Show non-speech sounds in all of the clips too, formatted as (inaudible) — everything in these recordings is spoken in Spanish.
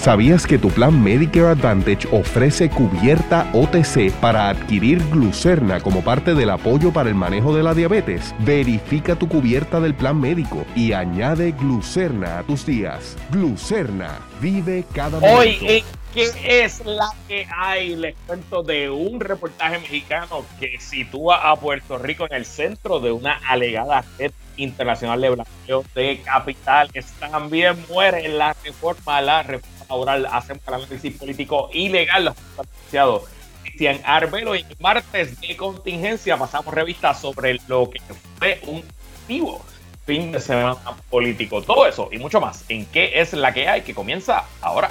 ¿Sabías que tu plan Medicare Advantage ofrece cubierta OTC para adquirir glucerna como parte del apoyo para el manejo de la diabetes? Verifica tu cubierta del plan médico y añade glucerna a tus días. Glucerna, vive cada momento. Hoy, ¿qué es la que hay? Les cuento de un reportaje mexicano que sitúa a Puerto Rico en el centro de una alegada red internacional de blanqueo de capitales. También muere la reforma, la reforma laboral, hacemos el análisis político ilegal, los asociados Cristian Arbelo y martes de contingencia pasamos revista sobre lo que fue un activo fin de semana político. Todo eso y mucho más en qué es la que hay que comienza ahora.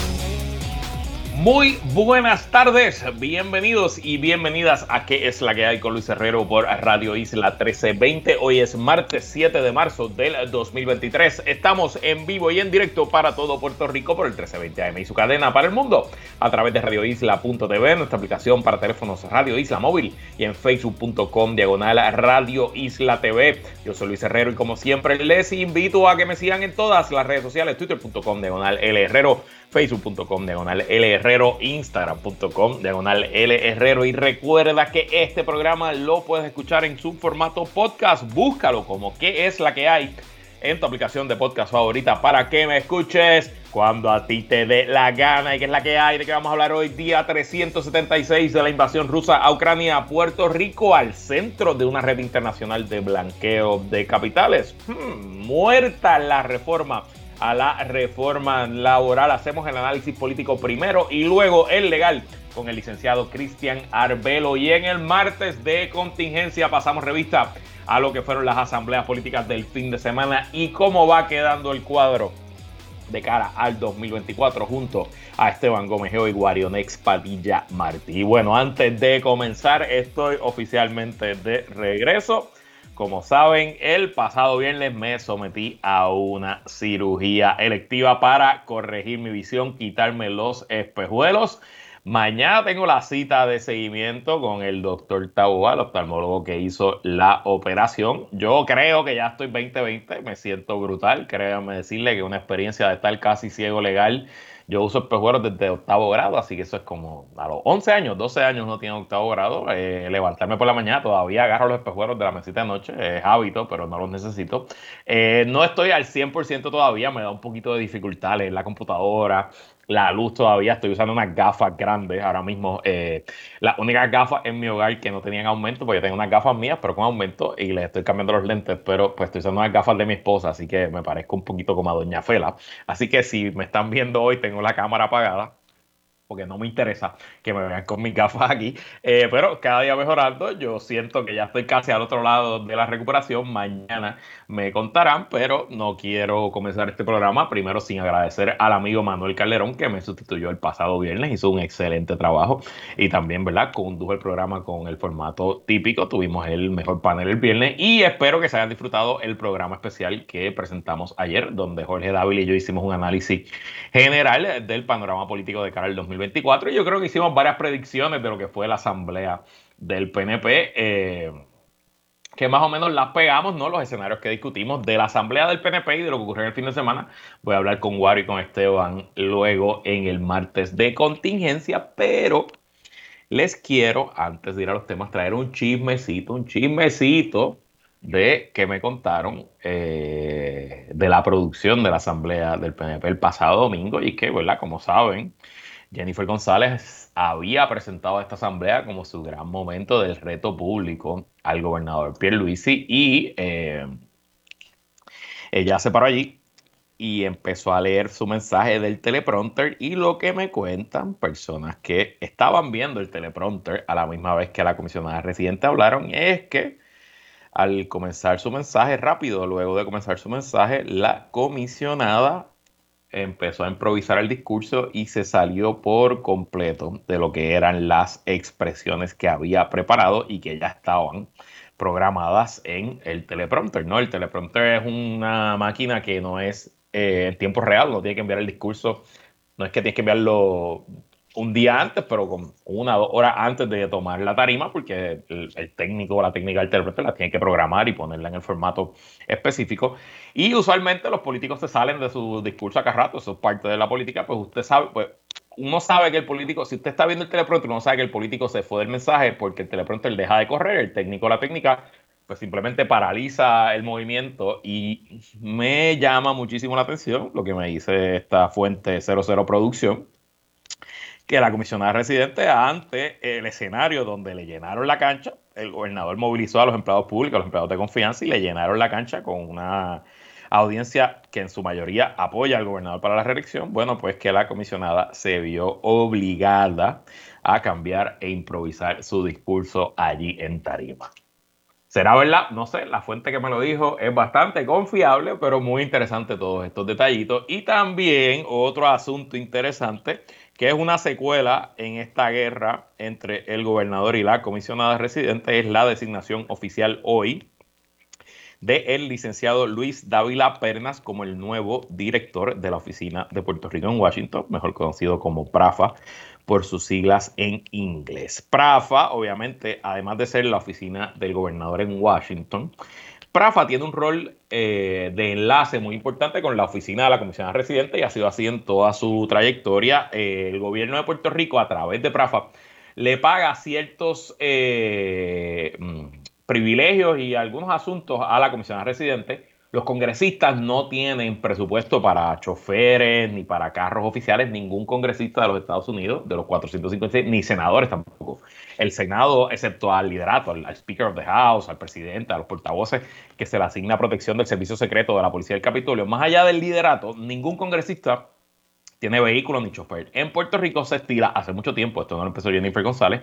Muy buenas tardes, bienvenidos y bienvenidas a ¿Qué es la que hay con Luis Herrero por Radio Isla 1320? Hoy es martes 7 de marzo del 2023. Estamos en vivo y en directo para todo Puerto Rico por el 1320 AM y su cadena para el mundo a través de radioisla.tv, nuestra aplicación para teléfonos Radio Isla Móvil y en facebook.com diagonal Radio Isla TV. Yo soy Luis Herrero y como siempre les invito a que me sigan en todas las redes sociales, twitter.com diagonal L Herrero facebook.com diagonal L Herrero, instagram.com diagonal L Herrero. Y recuerda que este programa lo puedes escuchar en su formato podcast, búscalo como que es la que hay en tu aplicación de podcast favorita para que me escuches cuando a ti te dé la gana. Y que es la que hay, de que vamos a hablar hoy, día 376 de la invasión rusa a Ucrania, Puerto Rico, al centro de una red internacional de blanqueo de capitales. Hmm, muerta la reforma a la reforma laboral. Hacemos el análisis político primero y luego el legal con el licenciado Cristian Arbelo. Y en el martes de contingencia pasamos revista a lo que fueron las asambleas políticas del fin de semana y cómo va quedando el cuadro de cara al 2024 junto a Esteban Gómez y Guarionex Padilla Martí. Bueno, antes de comenzar, estoy oficialmente de regreso. Como saben, el pasado viernes me sometí a una cirugía electiva para corregir mi visión, quitarme los espejuelos. Mañana tengo la cita de seguimiento con el doctor Taboa, el oftalmólogo que hizo la operación. Yo creo que ya estoy 2020, me siento brutal. Créanme decirle que una experiencia de estar casi ciego legal yo uso espejuelos desde octavo grado, así que eso es como a los 11 años, 12 años no tiene octavo grado. Eh, levantarme por la mañana, todavía agarro los espejuelos de la mesita de noche, es hábito, pero no los necesito. Eh, no estoy al 100% todavía, me da un poquito de dificultad en la computadora, la luz todavía, estoy usando unas gafas grandes ahora mismo. Eh, las únicas gafas en mi hogar que no tenían aumento, porque yo tengo unas gafas mías, pero con aumento, y les estoy cambiando los lentes, pero pues estoy usando unas gafas de mi esposa, así que me parezco un poquito como a Doña Fela. Así que si me están viendo hoy, tengo la cámara apagada porque no me interesa que me vean con mis gafas aquí. Eh, pero cada día mejorando, yo siento que ya estoy casi al otro lado de la recuperación. Mañana me contarán, pero no quiero comenzar este programa primero sin agradecer al amigo Manuel Calderón que me sustituyó el pasado viernes, hizo un excelente trabajo y también, ¿verdad? Condujo el programa con el formato típico. Tuvimos el mejor panel el viernes y espero que se hayan disfrutado el programa especial que presentamos ayer, donde Jorge Dávila y yo hicimos un análisis general del panorama político de cara al 2020 y yo creo que hicimos varias predicciones de lo que fue la asamblea del PNP. Eh, que más o menos las pegamos, ¿no? Los escenarios que discutimos de la asamblea del PNP y de lo que ocurrió en el fin de semana. Voy a hablar con Wario y con Esteban luego en el martes de contingencia, pero les quiero, antes de ir a los temas, traer un chismecito, un chismecito de que me contaron eh, de la producción de la asamblea del PNP el pasado domingo y que, ¿verdad? Como saben, Jennifer González había presentado esta asamblea como su gran momento del reto público al gobernador Pierre Luisi y eh, ella se paró allí y empezó a leer su mensaje del teleprompter y lo que me cuentan personas que estaban viendo el teleprompter a la misma vez que la comisionada residente hablaron es que al comenzar su mensaje rápido, luego de comenzar su mensaje, la comisionada empezó a improvisar el discurso y se salió por completo de lo que eran las expresiones que había preparado y que ya estaban programadas en el teleprompter, ¿no? El teleprompter es una máquina que no es eh, en tiempo real, no tiene que enviar el discurso, no es que tienes que enviarlo un día antes, pero con una o dos horas antes de tomar la tarima, porque el, técnico o la técnica intérprete la tiene que programar y ponerla en el formato específico. Y usualmente los políticos se salen de su discurso a cada rato, eso es parte de la política, pues usted sabe, pues uno sabe que el político, si usted está viendo el teleprompter, uno sabe que el político se fue del mensaje porque el teleprompter deja de correr, el técnico o la técnica pues simplemente paraliza el movimiento y me llama muchísimo la atención lo que me dice esta fuente 00 Producción, que la comisionada residente ante el escenario donde le llenaron la cancha, el gobernador movilizó a los empleados públicos, a los empleados de confianza y le llenaron la cancha con una audiencia que en su mayoría apoya al gobernador para la reelección, bueno, pues que la comisionada se vio obligada a cambiar e improvisar su discurso allí en Tarima. ¿Será verdad? No sé, la fuente que me lo dijo es bastante confiable, pero muy interesante todos estos detallitos. Y también otro asunto interesante que es una secuela en esta guerra entre el gobernador y la comisionada residente, es la designación oficial hoy de el licenciado Luis Dávila Pernas como el nuevo director de la oficina de Puerto Rico en Washington, mejor conocido como PRAFA por sus siglas en inglés. PRAFA, obviamente, además de ser la oficina del gobernador en Washington, Prafa tiene un rol eh, de enlace muy importante con la oficina de la Comisión Residente y ha sido así en toda su trayectoria. Eh, el gobierno de Puerto Rico, a través de Prafa, le paga ciertos eh, mm, privilegios y algunos asuntos a la Comisión Residente. Los congresistas no tienen presupuesto para choferes ni para carros oficiales, ningún congresista de los Estados Unidos, de los 456, ni senadores tampoco el Senado, excepto al liderato, al, Speaker of the House, al presidente, a los portavoces, que se le asigna protección del servicio secreto de la Policía del Capitolio, más allá del liderato, ningún congresista tiene vehículo ni chofer. En Puerto Rico se estila hace mucho tiempo, esto no lo empezó Jennifer González,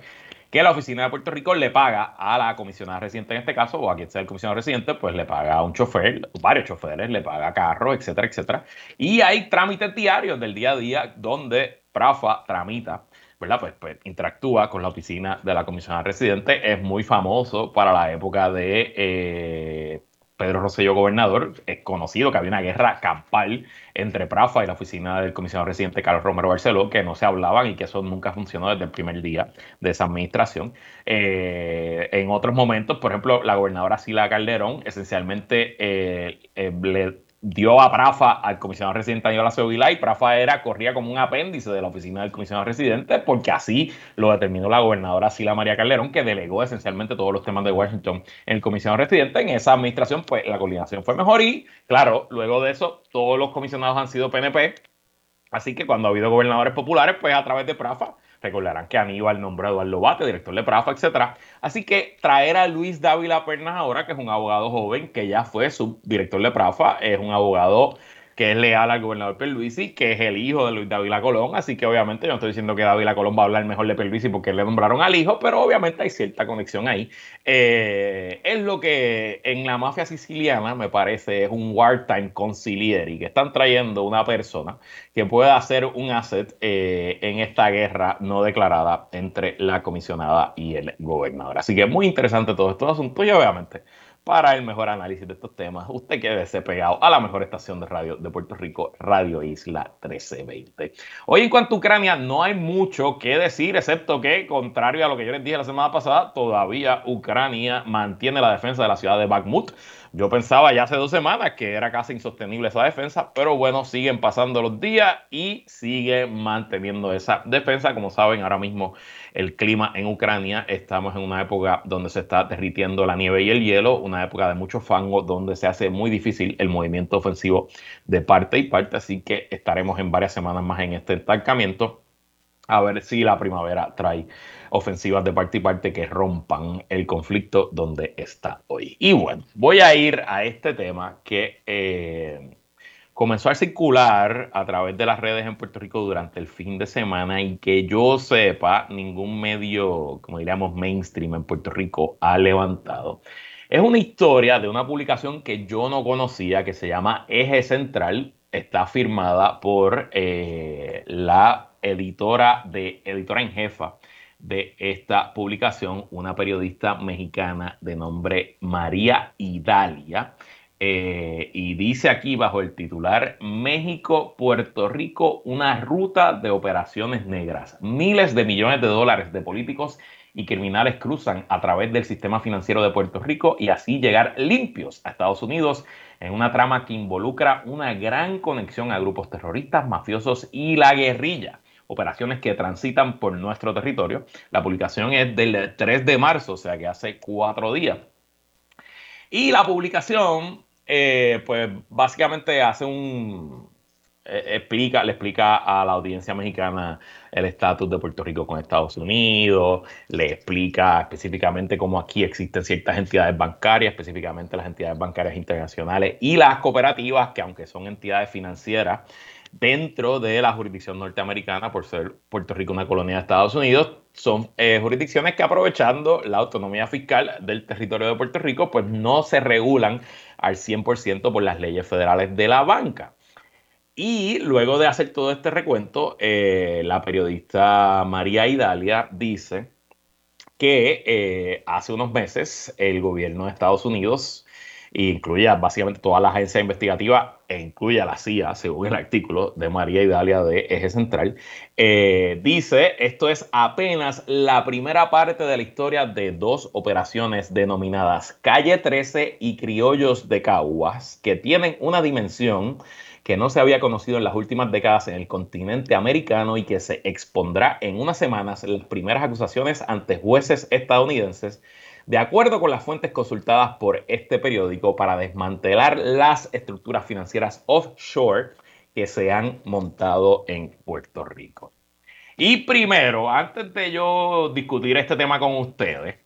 que la oficina de Puerto Rico le paga a la comisionada residente en este caso, o a quien sea el comisionado residente, pues le paga a un chofer, varios choferes, le paga carro, etcétera, etcétera. Y hay trámites diarios del día a día donde Prafa tramita ¿verdad? Pues, pues, interactúa con la oficina de la comisionada residente. Es muy famoso para la época de eh, Pedro Rosselló gobernador. Es conocido que había una guerra campal entre Prafa y la oficina del comisionado residente Carlos Romero Barceló, que no se hablaban y que eso nunca funcionó desde el primer día de esa administración. Eh, en otros momentos, por ejemplo, la gobernadora Sila Calderón esencialmente eh, le dio a Prafa al comisionado residente Aníbal Acevedo y Prafa era, corría como un apéndice de la oficina del comisionado residente porque así lo determinó la gobernadora Sila María Calderón que delegó esencialmente todos los temas de Washington en el comisionado residente. En esa administración pues la coordinación fue mejor y claro, luego de eso todos los comisionados han sido PNP, así que cuando ha habido gobernadores populares pues a través de Prafa Recordarán que Aníbal nombró a Eduardo Bate, director de Prafa, etc. Así que traer a Luis Dávila Pernas ahora, que es un abogado joven, que ya fue subdirector de Prafa, es un abogado que es leal al gobernador Perluisi, que es el hijo de Luis Dávila Colón, así que obviamente yo no estoy diciendo que Dávila Colón va a hablar mejor de Perluisi porque le nombraron al hijo, pero obviamente hay cierta conexión ahí. Eh, es lo que en la mafia siciliana me parece es un wartime conciliary, que están trayendo una persona que pueda hacer un asset eh, en esta guerra no declarada entre la comisionada y el gobernador. Así que muy interesante todo esto asunto y obviamente para el mejor análisis de estos temas, usted quédese pegado a la mejor estación de radio de Puerto Rico, Radio Isla 1320. Hoy en cuanto a Ucrania, no hay mucho que decir, excepto que, contrario a lo que yo les dije la semana pasada, todavía Ucrania mantiene la defensa de la ciudad de Bakhmut. Yo pensaba ya hace dos semanas que era casi insostenible esa defensa, pero bueno, siguen pasando los días y sigue manteniendo esa defensa. Como saben, ahora mismo el clima en Ucrania, estamos en una época donde se está derritiendo la nieve y el hielo, una época de mucho fango donde se hace muy difícil el movimiento ofensivo de parte y parte, así que estaremos en varias semanas más en este estancamiento a ver si la primavera trae ofensivas de parte y parte que rompan el conflicto donde está hoy. Y bueno, voy a ir a este tema que eh, comenzó a circular a través de las redes en Puerto Rico durante el fin de semana y que yo sepa, ningún medio, como diríamos, mainstream en Puerto Rico ha levantado. Es una historia de una publicación que yo no conocía que se llama Eje Central está firmada por eh, la editora de editora en jefa de esta publicación, una periodista mexicana de nombre María Idalia. Eh, y dice aquí bajo el titular México, Puerto Rico, una ruta de operaciones negras. Miles de millones de dólares de políticos y criminales cruzan a través del sistema financiero de Puerto Rico y así llegar limpios a Estados Unidos en una trama que involucra una gran conexión a grupos terroristas, mafiosos y la guerrilla operaciones que transitan por nuestro territorio. La publicación es del 3 de marzo, o sea que hace cuatro días. Y la publicación, eh, pues básicamente hace un, eh, explica, le explica a la audiencia mexicana el estatus de Puerto Rico con Estados Unidos, le explica específicamente cómo aquí existen ciertas entidades bancarias, específicamente las entidades bancarias internacionales y las cooperativas, que aunque son entidades financieras, dentro de la jurisdicción norteamericana, por ser Puerto Rico una colonia de Estados Unidos, son eh, jurisdicciones que aprovechando la autonomía fiscal del territorio de Puerto Rico, pues no se regulan al 100% por las leyes federales de la banca. Y luego de hacer todo este recuento, eh, la periodista María Idalia dice que eh, hace unos meses el gobierno de Estados Unidos incluye básicamente todas las agencias investigativas e incluye a la CIA, según el artículo de María Idalia de Eje Central, eh, dice, esto es apenas la primera parte de la historia de dos operaciones denominadas Calle 13 y Criollos de Caguas, que tienen una dimensión que no se había conocido en las últimas décadas en el continente americano y que se expondrá en unas semanas las primeras acusaciones ante jueces estadounidenses de acuerdo con las fuentes consultadas por este periódico, para desmantelar las estructuras financieras offshore que se han montado en Puerto Rico. Y primero, antes de yo discutir este tema con ustedes,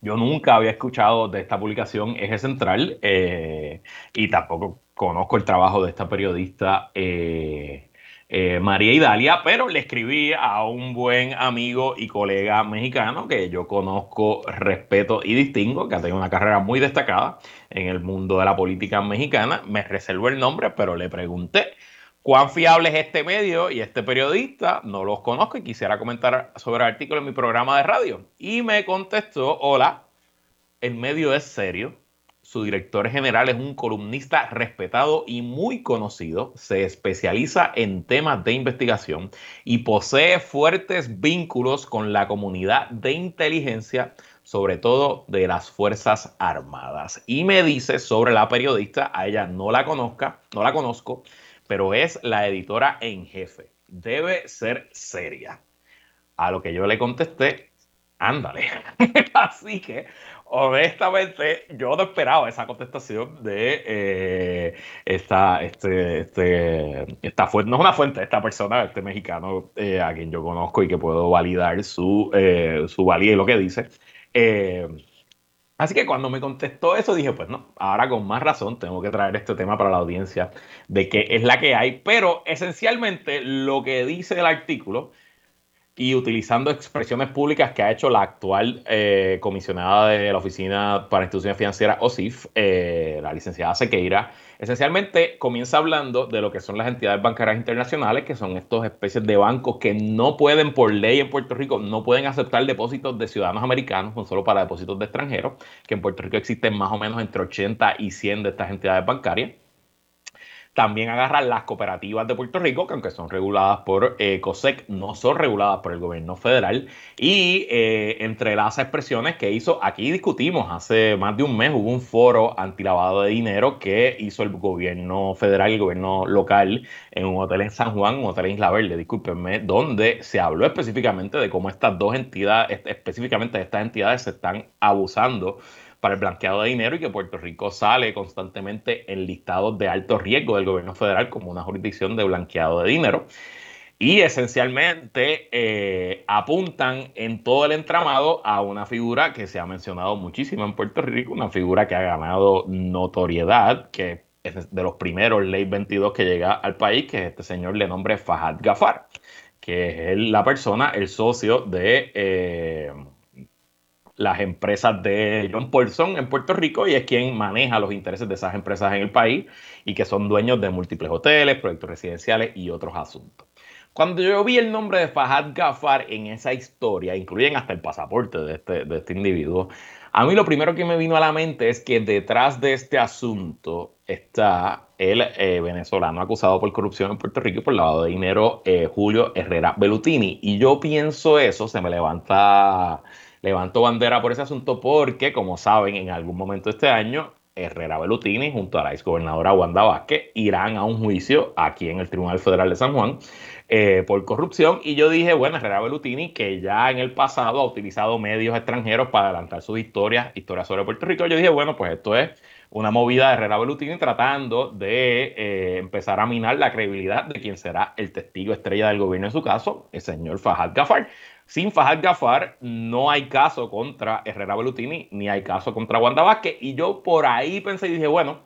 yo nunca había escuchado de esta publicación Eje Central eh, y tampoco conozco el trabajo de esta periodista eh, eh, María Idalia, pero le escribí a un buen amigo y colega mexicano que yo conozco, respeto y distingo, que ha tenido una carrera muy destacada en el mundo de la política mexicana. Me reservo el nombre, pero le pregunté cuán fiable es este medio y este periodista. No los conozco y quisiera comentar sobre el artículo en mi programa de radio. Y me contestó, hola, el medio es serio su director general es un columnista respetado y muy conocido. Se especializa en temas de investigación y posee fuertes vínculos con la comunidad de inteligencia, sobre todo de las Fuerzas Armadas. Y me dice sobre la periodista, a ella no la conozca, no la conozco, pero es la editora en jefe. Debe ser seria. A lo que yo le contesté, ándale. (laughs) Así que honestamente, yo no esperaba esa contestación de eh, esta, este, este, esta fuente, no es una fuente, esta persona, este mexicano eh, a quien yo conozco y que puedo validar su, eh, su valía y lo que dice. así que cuando me contestó eso dije, pues no, ahora con más razón tengo que traer este tema para la audiencia de qué es la que hay, pero esencialmente lo que dice el artículo y utilizando expresiones públicas que ha hecho la actual eh, comisionada de la Oficina para Instituciones Financieras, OSIF, eh, la licenciada Sequeira, esencialmente comienza hablando de lo que son las entidades bancarias internacionales, que son estas especies de bancos que no pueden, por ley en Puerto Rico, no pueden aceptar depósitos de ciudadanos americanos, son solo para depósitos de extranjeros, que en Puerto Rico existen más o menos entre 80 y 100 de estas entidades bancarias. También agarran las cooperativas de Puerto Rico, que aunque son reguladas por eh, COSEC, no son reguladas por el gobierno federal. Y eh, entre las expresiones que hizo, aquí discutimos hace más de un mes, hubo un foro antilavado de dinero que hizo el gobierno federal el gobierno local en un hotel en San Juan, un hotel en Isla Verde, discúlpenme, donde se habló específicamente de cómo estas dos entidades, específicamente estas entidades, se están abusando para el blanqueado de dinero y que Puerto Rico sale constantemente en listados de alto riesgo del gobierno federal como una jurisdicción de blanqueado de dinero. Y esencialmente eh, apuntan en todo el entramado a una figura que se ha mencionado muchísimo en Puerto Rico, una figura que ha ganado notoriedad, que es de los primeros Ley 22 que llega al país, que es este señor le nombre Fahad Gafar, que es la persona, el socio de... Eh, las empresas de John Paulson en Puerto Rico y es quien maneja los intereses de esas empresas en el país y que son dueños de múltiples hoteles, proyectos residenciales y otros asuntos. Cuando yo vi el nombre de Fahad Gafar en esa historia, incluyen hasta el pasaporte de este, de este individuo, a mí lo primero que me vino a la mente es que detrás de este asunto está el eh, venezolano acusado por corrupción en Puerto Rico y por lavado de dinero, eh, Julio Herrera Belutini. Y yo pienso eso, se me levanta, levanto bandera por ese asunto porque, como saben, en algún momento este año, Herrera Belutini junto a la exgobernadora Wanda Vázquez irán a un juicio aquí en el Tribunal Federal de San Juan eh, por corrupción. Y yo dije, bueno, Herrera Belutini, que ya en el pasado ha utilizado medios extranjeros para adelantar sus historias, historias sobre Puerto Rico, yo dije, bueno, pues esto es una movida de Herrera Belutini tratando de eh, empezar a minar la credibilidad de quien será el testigo estrella del gobierno en su caso, el señor Fajad Gafar. Sin Fajad Gafar no hay caso contra Herrera Belutini ni hay caso contra Wanda Vázquez. Y yo por ahí pensé y dije, bueno,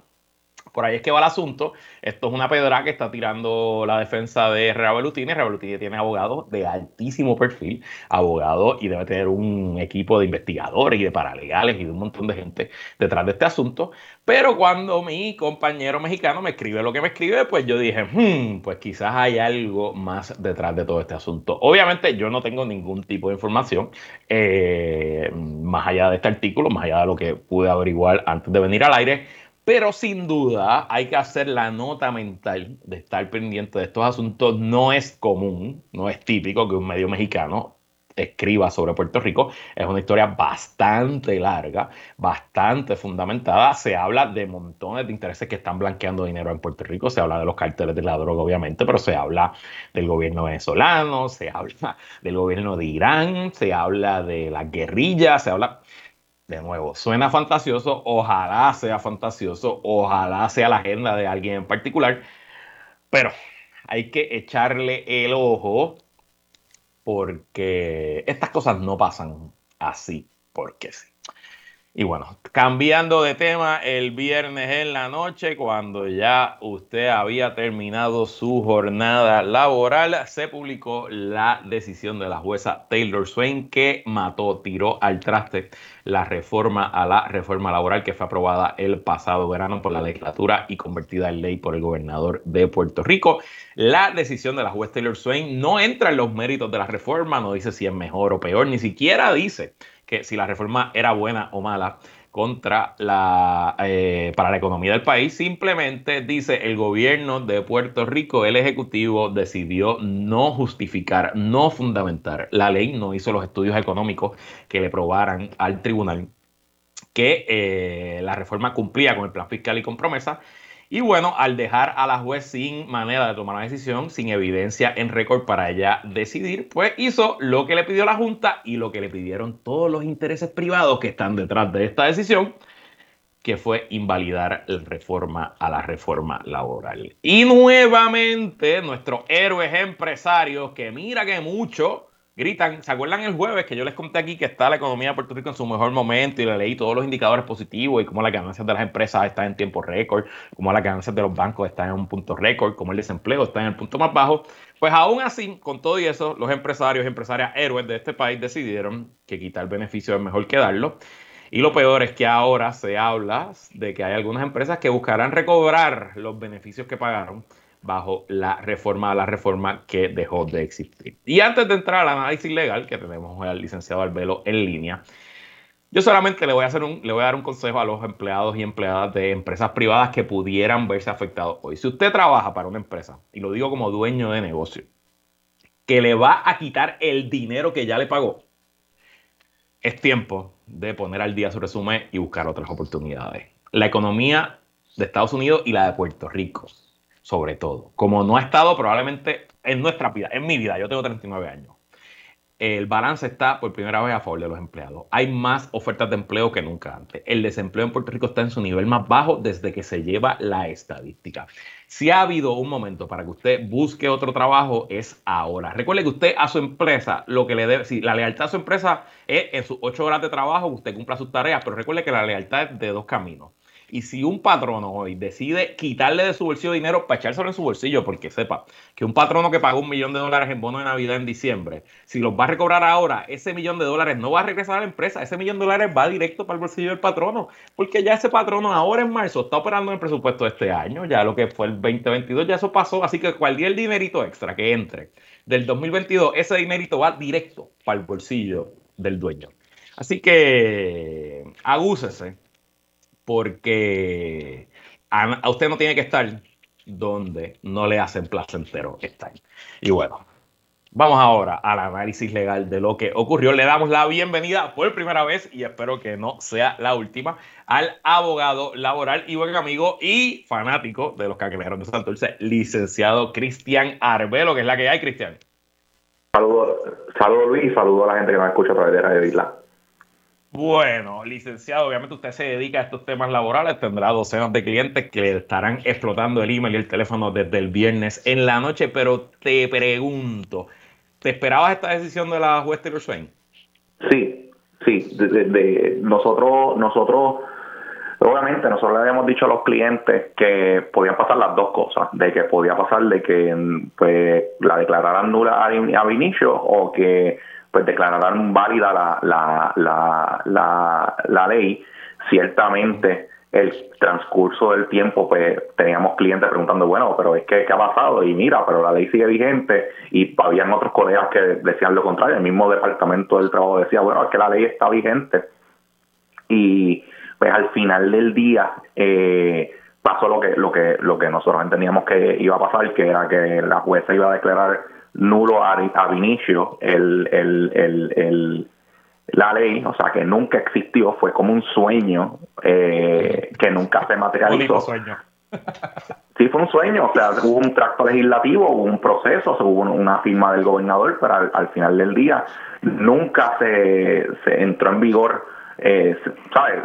por ahí es que va el asunto. Esto es una pedra que está tirando la defensa de Belutini. Herrera tiene abogados de altísimo perfil, abogados y debe tener un equipo de investigadores y de paralegales y de un montón de gente detrás de este asunto. Pero cuando mi compañero mexicano me escribe lo que me escribe, pues yo dije, hmm, pues quizás hay algo más detrás de todo este asunto. Obviamente yo no tengo ningún tipo de información eh, más allá de este artículo, más allá de lo que pude averiguar antes de venir al aire pero sin duda hay que hacer la nota mental de estar pendiente de estos asuntos. No es común, no es típico que un medio mexicano escriba sobre Puerto Rico. Es una historia bastante larga, bastante fundamentada. Se habla de montones de intereses que están blanqueando dinero en Puerto Rico. Se habla de los carteles de la droga, obviamente, pero se habla del gobierno venezolano, se habla del gobierno de Irán, se habla de la guerrilla, se habla de nuevo, suena fantasioso, ojalá sea fantasioso, ojalá sea la agenda de alguien en particular, pero hay que echarle el ojo porque estas cosas no pasan así, porque sí. Y bueno, cambiando de tema, el viernes en la noche, cuando ya usted había terminado su jornada laboral, se publicó la decisión de la jueza Taylor Swain que mató, tiró al traste la reforma a la reforma laboral que fue aprobada el pasado verano por la legislatura y convertida en ley por el gobernador de Puerto Rico. La decisión de la jueza Taylor Swain no entra en los méritos de la reforma, no dice si es mejor o peor, ni siquiera dice que si la reforma era buena o mala contra la eh, para la economía del país. Simplemente dice el gobierno de Puerto Rico, el ejecutivo decidió no justificar, no fundamentar la ley, no hizo los estudios económicos que le probaran al tribunal que eh, la reforma cumplía con el plan fiscal y con promesa y bueno, al dejar a la juez sin manera de tomar una decisión, sin evidencia en récord para ella decidir, pues hizo lo que le pidió la Junta y lo que le pidieron todos los intereses privados que están detrás de esta decisión, que fue invalidar la reforma a la reforma laboral. Y nuevamente, nuestros héroes empresarios, que mira que mucho gritan. ¿Se acuerdan el jueves que yo les conté aquí que está la economía de Puerto Rico en su mejor momento y le leí todos los indicadores positivos y cómo las ganancias de las empresas están en tiempo récord, cómo las ganancias de los bancos están en un punto récord, cómo el desempleo está en el punto más bajo? Pues aún así, con todo y eso, los empresarios y empresarias héroes de este país decidieron que quitar beneficio es mejor que darlo. Y lo peor es que ahora se habla de que hay algunas empresas que buscarán recobrar los beneficios que pagaron bajo la reforma a la reforma que dejó de existir. Y antes de entrar al análisis legal, que tenemos al licenciado Albelo en línea, yo solamente le voy a hacer un, le voy a dar un consejo a los empleados y empleadas de empresas privadas que pudieran verse afectados hoy. Si usted trabaja para una empresa, y lo digo como dueño de negocio, que le va a quitar el dinero que ya le pagó, es tiempo de poner al día su resumen y buscar otras oportunidades. La economía de Estados Unidos y la de Puerto Rico sobre todo. Como no ha estado probablemente en nuestra vida, en mi vida, yo tengo 39 años, el balance está por primera vez a favor de los empleados. Hay más ofertas de empleo que nunca antes. El desempleo en Puerto Rico está en su nivel más bajo desde que se lleva la estadística. Si ha habido un momento para que usted busque otro trabajo, es ahora. Recuerde que usted a su empresa, lo que le debe, si la lealtad a su empresa es en sus ocho horas de trabajo, usted cumpla sus tareas, pero recuerde que la lealtad es de dos caminos Y si un patrono hoy decide quitarle de su bolsillo dinero para echárselo en su bolsillo, porque sepa que un patrono que pagó un millón de dólares en bono de Navidad en diciembre, si los va a recobrar ahora, ese millón de dólares no va a regresar a la empresa, ese millón de dólares va directo para el bolsillo del patrono, porque ya ese patrono ahora en marzo está operando en el presupuesto de este año, ya lo que fue el 2022, ya eso pasó, así que cualquier dinerito extra que entre del 2022, ese dinerito va directo para el bolsillo del dueño. Así que agúcese porque a, usted no tiene que estar donde no le hacen placentero estar. Y bueno, vamos ahora al análisis legal de lo que ocurrió. Le damos la bienvenida por primera vez y espero que no sea la última al abogado laboral y buen amigo y fanático de los cangrejeros de Santurce, licenciado Cristian Arbelo, que es la que hay, Cristian. Saludos, saludo Luis y saludo a la gente que nos escucha a través de Radio Isla. Bueno, licenciado, obviamente usted se dedica a estos temas laborales, tendrá docenas de clientes que estarán explotando el email y el teléfono desde el viernes en la noche, pero te pregunto, ¿te esperabas esta decisión de la juez Taylor Swain? Sí, sí, de, nosotros, nosotros, obviamente nosotros le habíamos dicho a los clientes que podían pasar las dos cosas, de que podía pasar de que pues, la declararan nula a inicio o que pues declararán válida la, la, la, la, la ley. Ciertamente, el transcurso del tiempo, pues teníamos clientes preguntando, bueno, pero es que, ¿qué ha pasado? Y mira, pero la ley sigue vigente y habían otros colegas que decían lo contrario. El mismo departamento del trabajo decía, bueno, es que la ley está vigente. Y pues al final del día eh, pasó lo que, lo, que, lo que nosotros entendíamos que iba a pasar, que era que la jueza iba a declarar nulo ab inicio el, el, el, la ley, o sea, que nunca existió, fue como un sueño eh, que nunca se materializó. sueño. sí, fue un sueño, o sea, hubo un tracto legislativo, hubo un proceso, hubo una firma del gobernador, pero al, final del día nunca se, se entró en vigor. Eh, ¿sabes?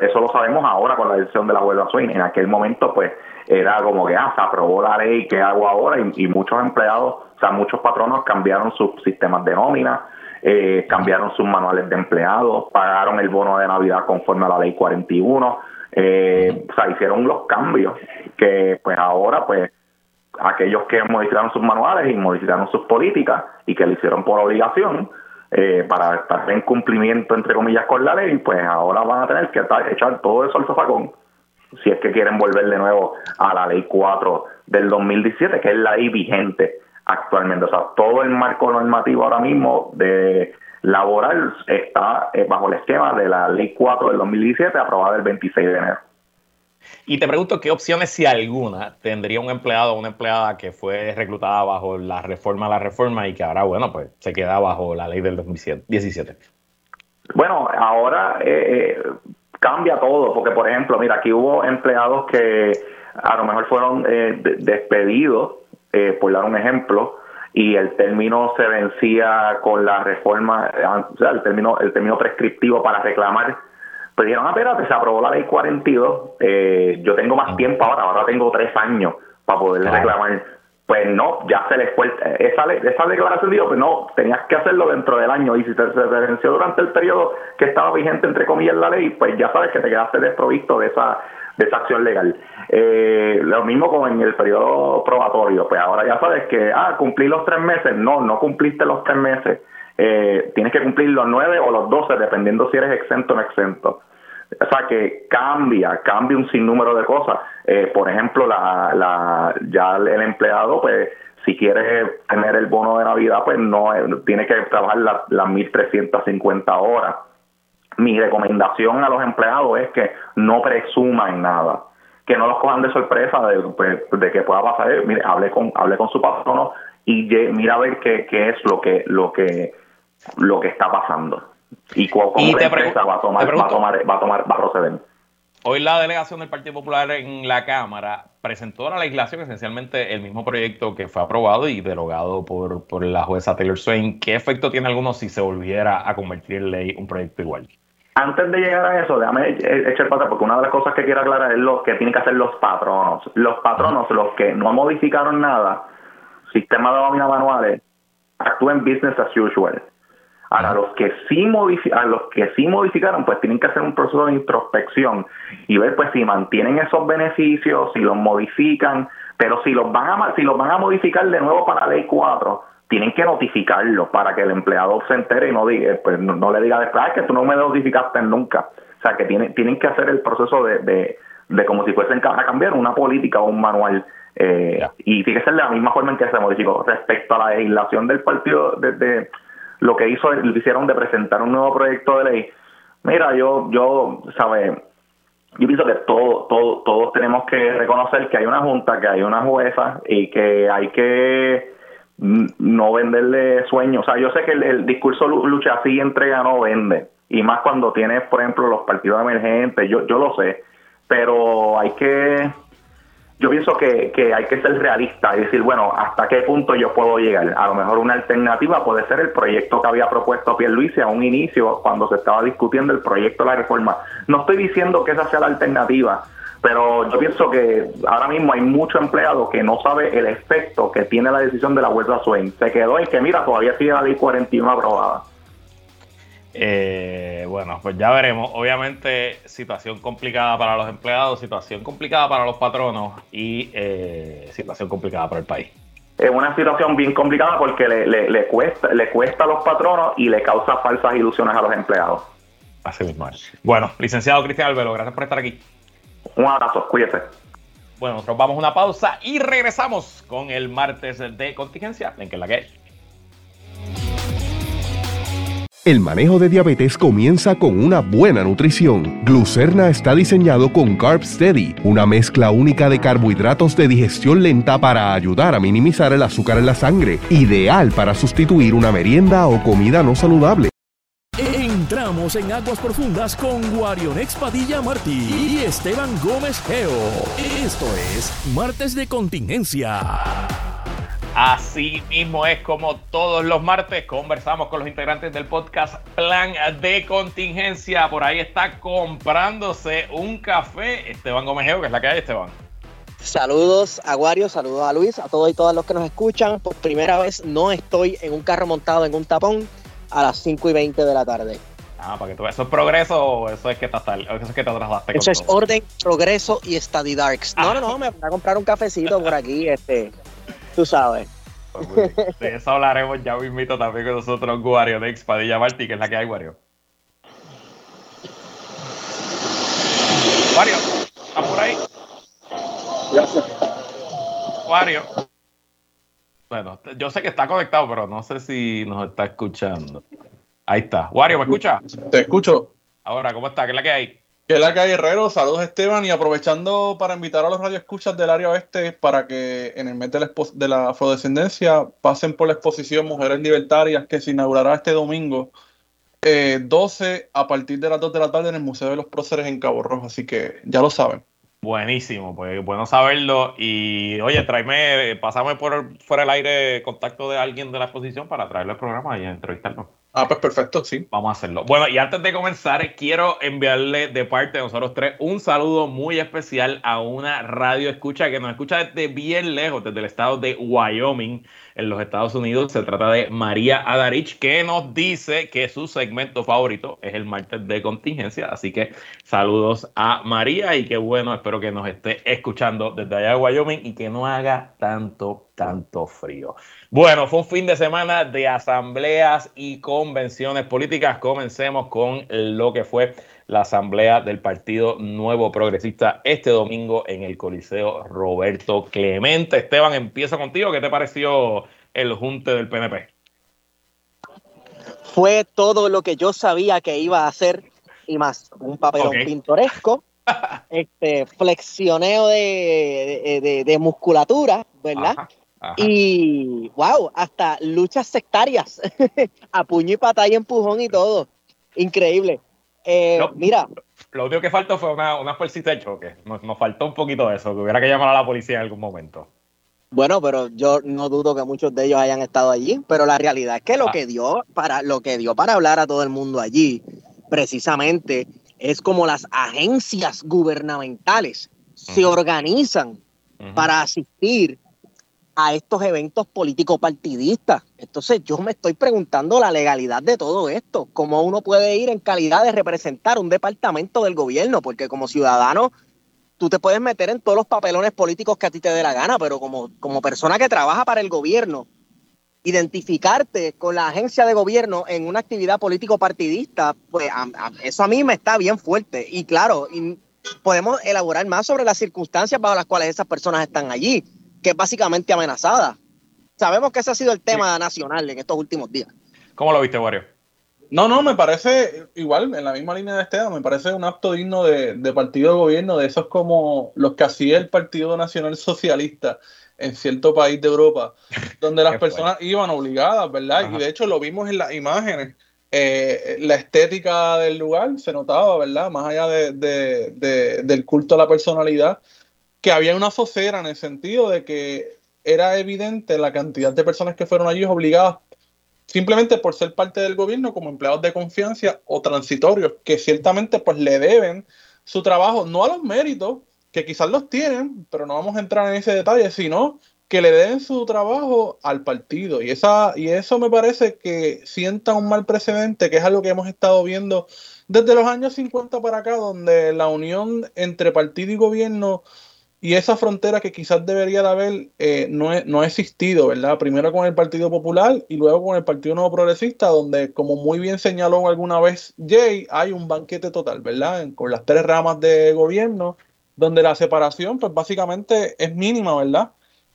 eso lo sabemos ahora con la decisión de la huelga Swain. En aquel momento, pues, era como que, ah, se aprobó la ley, ¿qué hago ahora? y muchos empleados sea, muchos patronos cambiaron sus sistemas de nómina, eh, cambiaron sus manuales de empleados, pagaron el bono de Navidad conforme a la ley 41, eh, o sea, hicieron los cambios que pues ahora pues aquellos que modificaron sus manuales y modificaron sus políticas y que lo hicieron por obligación, eh, para estar en cumplimiento, entre comillas, con la ley, pues ahora van a tener que echar todo eso al zafacón si es que quieren volver de nuevo a la ley 4 del 2017, que es la ley vigente actualmente. O sea, todo el marco normativo ahora mismo de laboral está eh, bajo el esquema de la Ley 4 del 2017, aprobada el 26 de enero. Y te pregunto qué opciones, si alguna, tendría un empleado o una empleada que fue reclutada bajo la reforma a la reforma y que ahora, bueno, pues se queda bajo la ley del 2017. Bueno, ahora eh, eh, cambia todo, porque por ejemplo, mira, aquí hubo empleados que a lo mejor fueron despedidos eh, por dar un ejemplo, y el término se vencía con la reforma, eh, o sea, el término, el término prescriptivo para reclamar, pues dijeron, ah, espérate, se aprobó la ley 42, eh, yo tengo más tiempo ahora, ahora tengo tres años para poder reclamar. Pues no, ya se les fue, esa, esa declaración dijo, pues no, tenías que hacerlo dentro del año y si se, se venció durante el periodo que estaba vigente, entre comillas, la ley, pues ya sabes que te quedaste desprovisto de esa de esa acción legal. Eh, lo mismo como en el periodo probatorio, pues ahora ya sabes que, ah, cumplí los tres meses, no, no cumpliste los tres meses, eh, tienes que cumplir los nueve o los doce, dependiendo si eres exento o no exento. O sea que cambia, cambia un sinnúmero de cosas. Eh, por ejemplo, la, la, ya el empleado, pues, si quiere tener el bono de Navidad, pues no, tiene que trabajar las, las 1.350 horas mi recomendación a los empleados es que no presuman nada, que no los cojan de sorpresa de, pues, que pueda pasar. Mire, hable con, hable con su patrono y mira a ver qué, qué es lo que, lo que, lo que está pasando y cómo la empresa va a tomar, va a tomar, va a tomar, va a proceder. Hoy la delegación del Partido Popular en la Cámara presentó la legislación, esencialmente el mismo proyecto que fue aprobado y derogado por, por la jueza Taylor Swain. ¿Qué efecto tiene alguno si se volviera a convertir en ley un proyecto igual? Antes de llegar a eso, déjame echar para porque una de las cosas que quiero aclarar es lo que tienen que hacer los patronos. Los patronos, los que no modificaron nada, sistema de nómina manuales, actúen business as usual. Ahora, los que sí a los que sí modificaron, pues tienen que hacer un proceso de introspección y ver pues si mantienen esos beneficios, si los modifican, pero si los van a si los van a modificar de nuevo para la ley 4, tienen que notificarlo para que el empleado se entere y no diga, pues no, le diga después que tú no me notificaste nunca. O sea, que tienen tienen que hacer el proceso de, de, de como si fuesen a cambiar una política o un manual. Eh, y tiene que ser de la misma forma en que se modificó respecto a la legislación del partido desde lo que hizo, lo hicieron de presentar un nuevo proyecto de ley. Mira, yo, yo, sabe, yo pienso que todo, todo, todos tenemos que reconocer que hay una junta, que hay una jueza y que hay que no venderle sueños. O sea, yo sé que el, discurso lucha así, entrega, no vende. Y más cuando tienes, por ejemplo, los partidos emergentes, yo, yo lo sé. Pero hay que yo pienso que, que, hay que ser realista y decir, bueno, ¿hasta qué punto yo puedo llegar? A lo mejor una alternativa puede ser el proyecto que había propuesto Pierluisi a un inicio cuando se estaba discutiendo el proyecto de la reforma. No estoy diciendo que esa sea la alternativa, pero yo pienso que ahora mismo hay mucho empleado que no sabe el efecto que tiene la decisión de la Huelga Swain. Se quedó en que, mira, todavía sigue la ley 41 aprobada. Eh, bueno, pues ya veremos. Obviamente, situación complicada para los empleados, situación complicada para los patronos y eh, situación complicada para el país. Es una situación bien complicada porque le, cuesta, le cuesta a los patronos y le causa falsas ilusiones a los empleados. Así mismo Bueno, licenciado Cristian Albelo, gracias por estar aquí. Un abrazo, cuídese. Bueno, nosotros vamos a una pausa y regresamos con el martes de contingencia en que la que el manejo de diabetes comienza con una buena nutrición. Glucerna está diseñado con Carb Steady, una mezcla única de carbohidratos de digestión lenta para ayudar a minimizar el azúcar en la sangre, ideal para sustituir una merienda o comida no saludable. Entramos en aguas profundas con Guarionex Padilla Martí y Esteban Gómez Geo. Esto es Martes de Contingencia. Así mismo es como todos los martes conversamos con los integrantes del podcast Plan de Contingencia. Por ahí está comprándose un café Esteban Gomejeo, que es la que hay, Esteban. Saludos a Wario, saludos a Luis, a todos y todas los que nos escuchan. Por primera vez no estoy en un carro montado en un tapón a las 5 y 20 de la tarde. Ah, para que tú ¿Eso es progreso o eso es que te, eso es que te atrasaste? Eso es orden, progreso y study darks. No, no, no, me voy a comprar un cafecito por aquí, este tú sabes. Pues de eso hablaremos ya mismito también con nosotros, Guario de Expadilla Martí, que es la que hay, Guario. Guario, ¿estás por ahí? Gracias. Guario. Bueno, yo sé que está conectado, pero no sé si nos está escuchando. Ahí está. Wario, ¿me escucha? Te escucho. Ahora, ¿cómo está? ¿Qué es la que hay? Que la calle Herrero, saludos Esteban y aprovechando para invitar a los radioescuchas del área oeste para que en el mes de la, de la afrodescendencia pasen por la exposición Mujeres Libertarias que se inaugurará este domingo 12 eh, a partir de las 2 de la tarde en el Museo de los Próceres en Cabo Rojo, así que ya lo saben. Buenísimo, pues bueno saberlo. Y oye, tráeme, pásame por fuera del aire contacto de alguien de la exposición para traerle el programa y entrevistarnos. Ah, pues perfecto, sí. Vamos a hacerlo. Bueno, y antes de comenzar, quiero enviarle de parte de nosotros tres un saludo muy especial a una radio escucha que nos escucha desde bien lejos, desde el estado de Wyoming, en los Estados Unidos. Se trata de María Adarich, que nos dice que su segmento favorito es el martes de contingencia. Así que saludos a María y qué bueno, espero que nos esté escuchando desde allá de Wyoming y que no haga tanto, tanto frío. Bueno, fue un fin de semana de asambleas y convenciones políticas. Comencemos con lo que fue la asamblea del Partido Nuevo Progresista este domingo en el Coliseo Roberto Clemente. Esteban, empiezo contigo. ¿Qué te pareció el junte del PNP? Fue todo lo que yo sabía que iba a hacer y más. Un papelón pintoresco, (laughs) este flexioneo de, musculatura, ¿verdad? Y wow, hasta luchas sectarias, (laughs) a puño y pata y empujón y todo. Increíble. Eh, mira. Lo único que faltó fue una, una fuercita de choque. Nos, nos, faltó un poquito de eso, que hubiera que llamar a la policía en algún momento. Bueno, pero yo no dudo que muchos de ellos hayan estado allí, pero la realidad es que lo ah. que dio para lo que dio para hablar a todo el mundo allí, precisamente, es como las agencias gubernamentales se organizan para asistir a estos eventos político partidistas. Entonces yo me estoy preguntando la legalidad de todo esto, cómo uno puede ir en calidad de representar un departamento del gobierno, porque como ciudadano tú te puedes meter en todos los papelones políticos que a ti te dé la gana, pero como, como persona que trabaja para el gobierno, identificarte con la agencia de gobierno en una actividad político partidista, pues eso a mí me está bien fuerte. Y claro, podemos elaborar más sobre las circunstancias bajo las cuales esas personas están allí, que es básicamente amenazada. Sabemos que ese ha sido el tema nacional en estos últimos días. ¿Cómo lo viste, Wario? No, no, me parece igual, en la misma línea de Esteban, me parece un acto digno de, partido de gobierno, de esos como los que hacía el Partido Nacional Socialista en cierto país de Europa, (laughs) donde las personas iban obligadas, ¿verdad? Y de hecho lo vimos en las imágenes. Eh, la estética del lugar se notaba, ¿verdad? Más allá del culto a la personalidad, que había una focera en el sentido de que era evidente la cantidad de personas que fueron allí obligadas simplemente por ser parte del gobierno como empleados de confianza o transitorios, que ciertamente pues le deben su trabajo, no a los méritos, que quizás los tienen, pero no vamos a entrar en ese detalle, sino que le den su trabajo al partido. Y, esa, y eso me parece que sienta un mal precedente, que es algo que hemos estado viendo desde los años 50 para acá, donde la unión entre partido y gobierno y esa frontera que quizás debería de haber eh, no, no, ha existido, ¿verdad? Primero con el Partido Popular y luego con el Partido Nuevo Progresista, donde, como muy bien señaló alguna vez Jay, hay un banquete total, ¿verdad? Con las tres ramas de gobierno, donde la separación, pues básicamente es mínima, ¿verdad?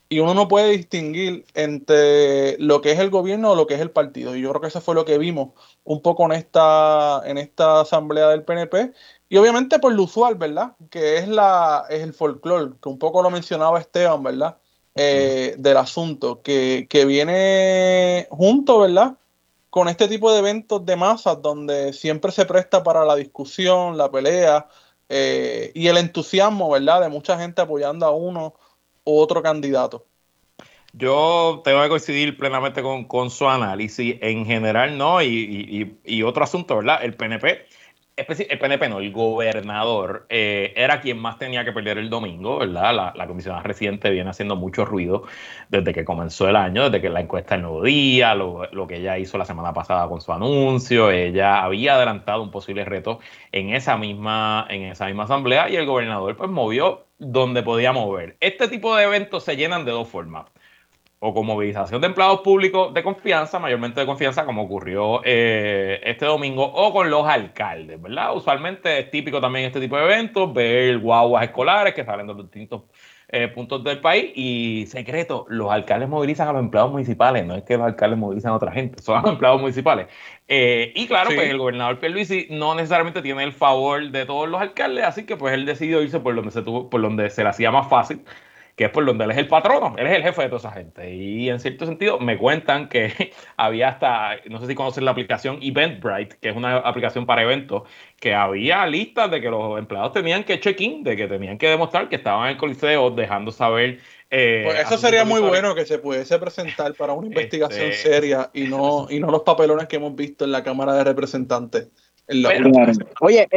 Y uno no puede distinguir entre lo que es el gobierno o lo que es el partido. Y yo creo que eso fue lo que vimos un poco en esta, en esta asamblea del PNP y obviamente por lo usual, ¿verdad? Que es, la, es el folclore, que un poco lo mencionaba Esteban, ¿verdad? Eh, del asunto, que, que, viene junto, ¿verdad? Con este tipo de eventos de masas donde siempre se presta para la discusión, la pelea eh, y el entusiasmo, ¿verdad? De mucha gente apoyando a uno u otro candidato. Yo tengo que coincidir plenamente con, con su análisis. En general, no, y, y, y otro asunto, ¿verdad? El PNP el PNP no, el gobernador eh, era quien más tenía que perder el domingo, ¿verdad? La, la comisionada reciente viene haciendo mucho ruido desde que comenzó el año, desde que la encuesta el nuevo día, lo, que ella hizo la semana pasada con su anuncio, ella había adelantado un posible reto en esa misma, en esa misma asamblea y el gobernador pues movió donde podía mover. Este tipo de eventos se llenan de dos formas o con movilización de empleados públicos de confianza, mayormente de confianza, como ocurrió eh, este domingo, o con los alcaldes, ¿verdad? Usualmente es típico también este tipo de eventos, ver guaguas escolares que salen de los distintos eh, puntos del país y secreto, los alcaldes movilizan a los empleados municipales, no es que los alcaldes movilizan a otra gente, son los empleados municipales. Eh, y claro, pues el gobernador Pierluisi no necesariamente tiene el favor de todos los alcaldes, así que pues él decidió irse por donde se tuvo, por donde se le hacía más fácil que es por donde él es el patrono, él es el jefe de toda esa gente. Y en cierto sentido me cuentan que (laughs) había hasta, no sé si conocen la aplicación Eventbrite, que es una aplicación para eventos, que había listas de que los empleados tenían que check-in, de que tenían que demostrar que estaban en el coliseo, dejando saber... Eh, pues eso sería muy bueno que se pudiese presentar para una este, investigación seria y no, y no los papelones que hemos visto en la Cámara de Representantes. Oye,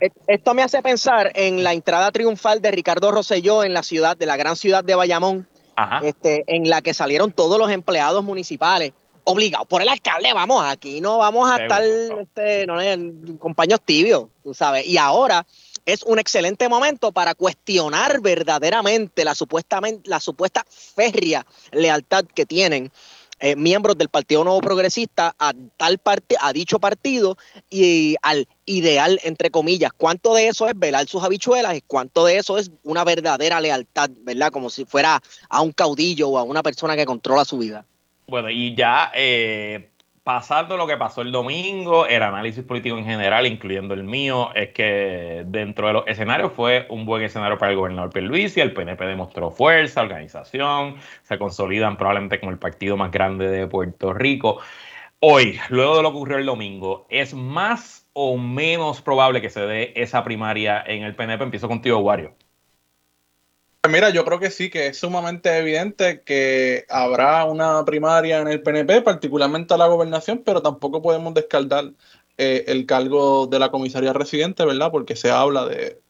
esto me hace pensar en la entrada triunfal de Ricardo Rosselló en la ciudad, de la gran ciudad de Bayamón, Este, en la que salieron todos los empleados municipales obligados por el alcalde. Vamos, aquí no vamos a estar este, no, compañeros tibios, tú sabes. Y ahora es un excelente momento para cuestionar verdaderamente la, supuestamente, la supuesta férrea lealtad que tienen eh, miembros del Partido Nuevo Progresista a tal parte, a dicho partido y al ideal, entre comillas. ¿Cuánto de eso es velar sus habichuelas y cuánto de eso es una verdadera lealtad, verdad? Como si fuera a un caudillo o a una persona que controla su vida. Bueno, y ya eh, pasando lo que pasó el domingo, el análisis político en general, incluyendo el mío, es que dentro de los escenarios fue un buen escenario para el gobernador Pierluisi, el PNP demostró fuerza, organización, se consolidan probablemente como el partido más grande de Puerto Rico. Hoy, luego de lo que ocurrió el domingo, ¿es más o menos probable que se dé esa primaria en el PNP? Empiezo contigo, Wario. Mira, yo creo que sí, que es sumamente evidente que habrá una primaria en el PNP, particularmente a la gobernación, pero tampoco podemos descartar eh, el cargo de la comisaría residente, ¿verdad? Porque se habla de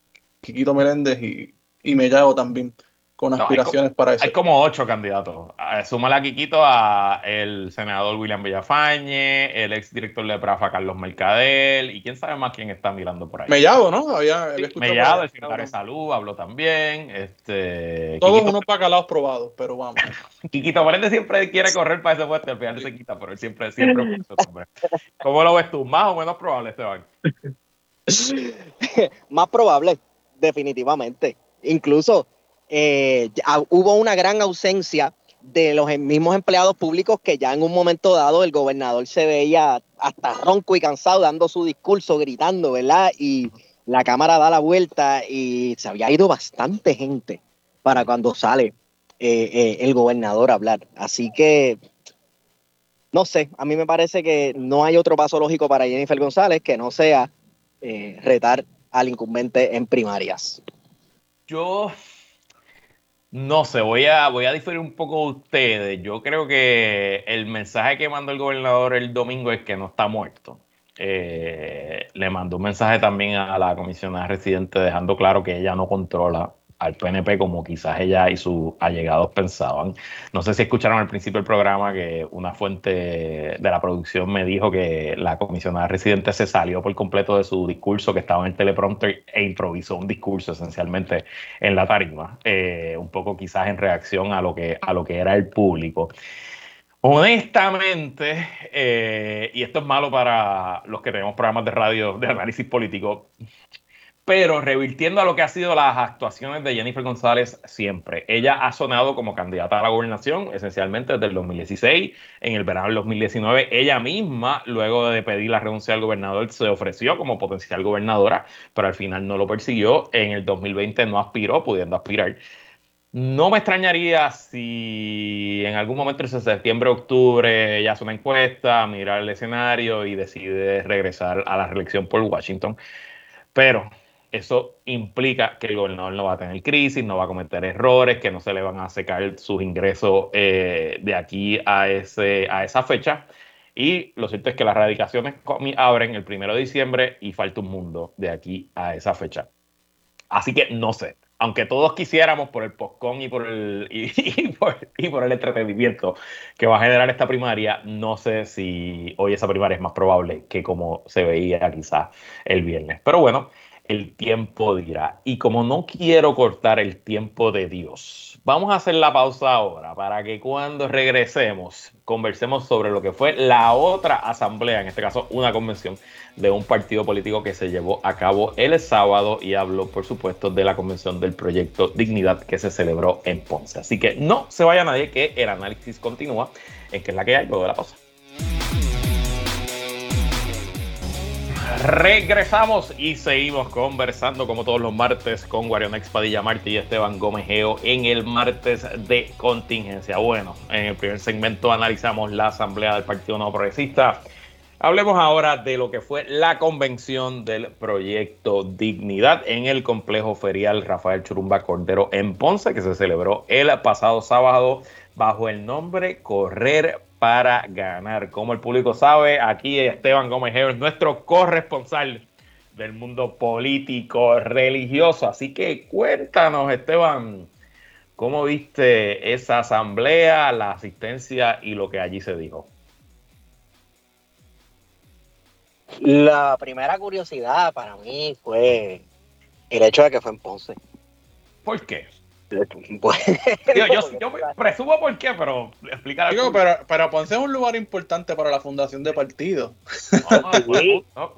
Quiquito Meléndez y, y Mellado también. Con aspiraciones para eso. Hay como ocho candidatos. Eh, súmale a Quiquito a el senador William Villafañe, el ex director de Prafa Carlos Mercadel, y quién sabe más quién está mirando por ahí. Mellado, ¿no? Había, Mellado, el secretario de salud, habló también. Este, Todos unos bacalaos probados, pero vamos. (laughs) Quiquito aparente siempre quiere correr para ese puesto, al final se quita, pero él siempre, siempre. ¿Cómo lo ves tú? ¿Más o menos probable, Esteban? (laughs) más probable, definitivamente. Incluso eh, hubo una gran ausencia de los mismos empleados públicos que ya en un momento dado el gobernador se veía hasta ronco y cansado dando su discurso, gritando, ¿verdad? Y la cámara da la vuelta y se había ido bastante gente para cuando sale eh, eh, el gobernador a hablar. Así que, no sé, a mí me parece que no hay otro paso lógico para Jennifer González que no sea retar al incumbente en primarias. Yo no sé, voy a, voy a diferir un poco de ustedes. Yo creo que el mensaje que mandó el gobernador el domingo es que no está muerto. Eh, le mandó un mensaje también a la comisionada residente dejando claro que ella no controla al PNP como quizás ella y sus allegados pensaban. No sé si escucharon al principio del programa que una fuente de la producción me dijo que la comisionada residente se salió por completo de su discurso que estaba en el teleprompter e improvisó un discurso esencialmente en la tarima, eh, un poco quizás en reacción a lo que, a lo que era el público. Honestamente, eh, y esto es malo para los que tenemos programas de radio de análisis político, pero revirtiendo a lo que ha sido las actuaciones de Jennifer González siempre. Ella ha sonado como candidata a la gobernación esencialmente desde el 2016, en el verano del 2019. Ella misma, luego de pedir la renuncia al gobernador, se ofreció como potencial gobernadora, pero al final no lo persiguió. En el 2020 no aspiró, pudiendo aspirar. No me extrañaría si en algún momento, en septiembre, octubre, ella hace una encuesta, mira el escenario y decide regresar a la reelección por Washington. Pero eso implica que el gobernador no va a tener crisis, no va a cometer errores, que no se le van a secar sus ingresos eh, de aquí a, ese, a esa fecha. Y lo cierto es que las radicaciones abren el primero de diciembre y falta un mundo de aquí a esa fecha. Así que no sé, aunque todos quisiéramos por el postcón y por el, y, (laughs) por, y por el entretenimiento que va a generar esta primaria, no sé si hoy esa primaria es más probable que como se veía quizás el viernes. Pero bueno, el tiempo dirá. Y como no quiero cortar el tiempo de Dios, vamos a hacer la pausa ahora para que cuando regresemos conversemos sobre lo que fue la otra asamblea, en este caso una convención de un partido político que se llevó a cabo el sábado y hablo por supuesto de la convención del proyecto Dignidad que se celebró en Ponce. Así que no se vaya nadie que el análisis continúa en que es la que hay luego de la pausa. Regresamos y seguimos conversando como todos los martes con Guarion Padilla Martí y Esteban Gómez Geo en el martes de contingencia. Bueno, en el primer segmento analizamos la asamblea del Partido No Progresista. Hablemos ahora de lo que fue la convención del proyecto Dignidad en el complejo ferial Rafael Churumba Cordero en Ponce, que se celebró el pasado sábado bajo el nombre Correr para ganar. Como el público sabe, aquí Esteban Gómez es nuestro corresponsal del mundo político, religioso. Así que cuéntanos, Esteban, ¿cómo viste esa asamblea, la asistencia y lo que allí se dijo? La primera curiosidad para mí fue el hecho de que fue en Ponce. ¿Por qué? Yo, presumo por qué, pero explicar. Digo, pero, pero Ponce es un lugar importante para la fundación de partidos.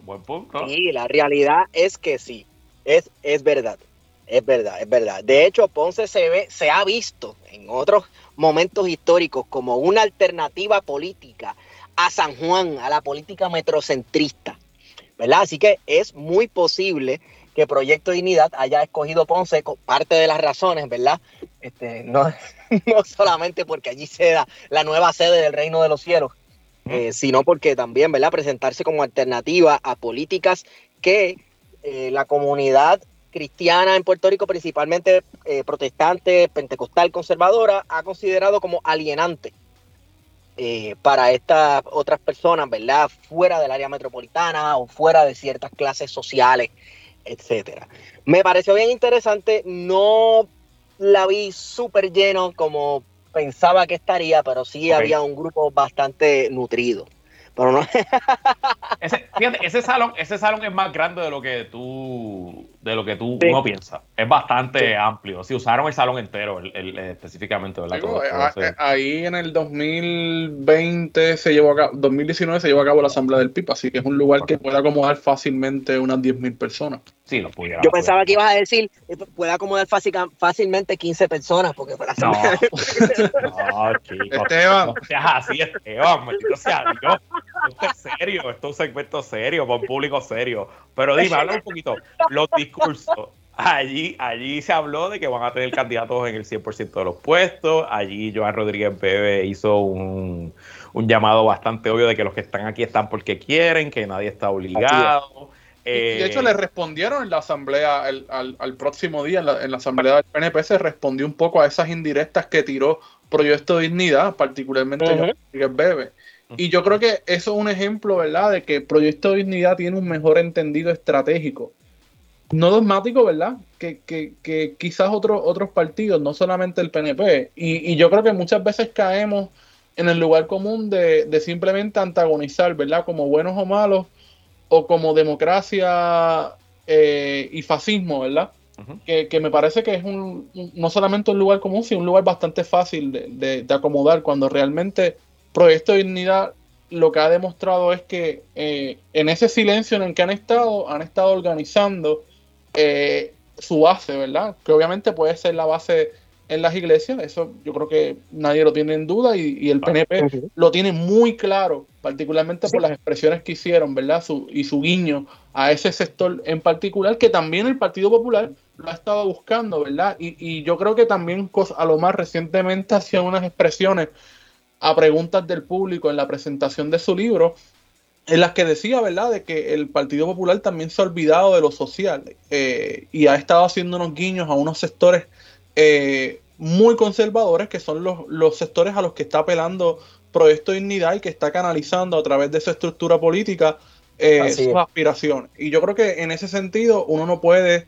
buen punto. Sí, la realidad es que sí. Es, es verdad. Es verdad, es verdad. De hecho, Ponce se ve, se ha visto en otros momentos históricos como una alternativa política a San Juan, a la política metrocentrista. ¿Verdad? Así que es muy posible que Proyecto Dignidad haya escogido Ponce, parte de las razones, ¿verdad? Este, no, (laughs) no solamente porque allí sea la nueva sede del Reino de los Cielos, eh, sino porque también, ¿verdad? Presentarse como alternativa a políticas que eh, la comunidad cristiana en Puerto Rico, principalmente eh, protestante, pentecostal, conservadora, ha considerado como alienante para estas otras personas, ¿verdad? Fuera del área metropolitana o fuera de ciertas clases sociales etcétera. Me pareció bien interesante, no la vi súper lleno como pensaba que estaría, pero sí había un grupo bastante nutrido. Pero no. (laughs) ese, fíjate, ese salón, ese salón es más grande de lo que tú, de lo que tú uno piensa. Es bastante amplio. Si usaron el salón entero, el, específicamente, ¿verdad? Eh, eh, ahí en el 2020 se llevó a cabo, 2019 se llevó a cabo la asamblea del PIP, así que es un lugar que puede acomodar fácilmente unas 10.000 personas. Sí, lo pudiera. Yo pensaba que ibas a decir, puede acomodar fácilmente 15 personas, porque fue la asamblea. No, (laughs) no chicos. (laughs) Esteban. No seas así, Esteban, maldito sea Dios. Esto es serio, esto es un segmento serio, para un público serio. Pero dime, habla un poquito, los discursos. Allí, allí se habló de que van a tener candidatos en el 100% de los puestos. Allí Joan Rodríguez Bebe hizo un, llamado bastante obvio de que los que están aquí están porque quieren, que nadie está obligado. De hecho, le respondieron en la asamblea, al, próximo día, en la, asamblea del PNP, se respondió un poco a esas indirectas que tiró Proyecto Dignidad, particularmente Joan Rodríguez Bebe. Y yo creo que eso es un ejemplo, ¿verdad?, de que Proyecto Dignidad tiene un mejor entendido estratégico. No dogmático, ¿verdad? Que, que, que quizás otros otros partidos, no solamente el PNP. Y, y, yo creo que muchas veces caemos en el lugar común de, de simplemente antagonizar, ¿verdad? Como buenos o malos, o como democracia eh, y fascismo, ¿verdad? que, que, me parece que es un, no solamente un lugar común, sino un lugar bastante fácil de, de acomodar cuando realmente Proyecto de Dignidad lo que ha demostrado es que eh, en ese silencio en el que han estado, han estado organizando eh, su base, ¿verdad? Que obviamente puede ser la base en las iglesias, eso yo creo que nadie lo tiene en duda y, el PNP lo tiene muy claro, particularmente por las expresiones que hicieron, ¿verdad? Su, y su guiño a ese sector en particular, que también el Partido Popular lo ha estado buscando, ¿verdad? Y, y yo creo que también a lo más recientemente hacían unas expresiones a preguntas del público en la presentación de su libro, en las que decía, ¿verdad?, de que el Partido Popular también se ha olvidado de lo social eh, y ha estado haciendo unos guiños a unos sectores eh, muy conservadores, que son los, los, sectores a los que está apelando Proyecto Dignidad y que está canalizando a través de su estructura política eh, sus aspiraciones. Y yo creo que en ese sentido uno no puede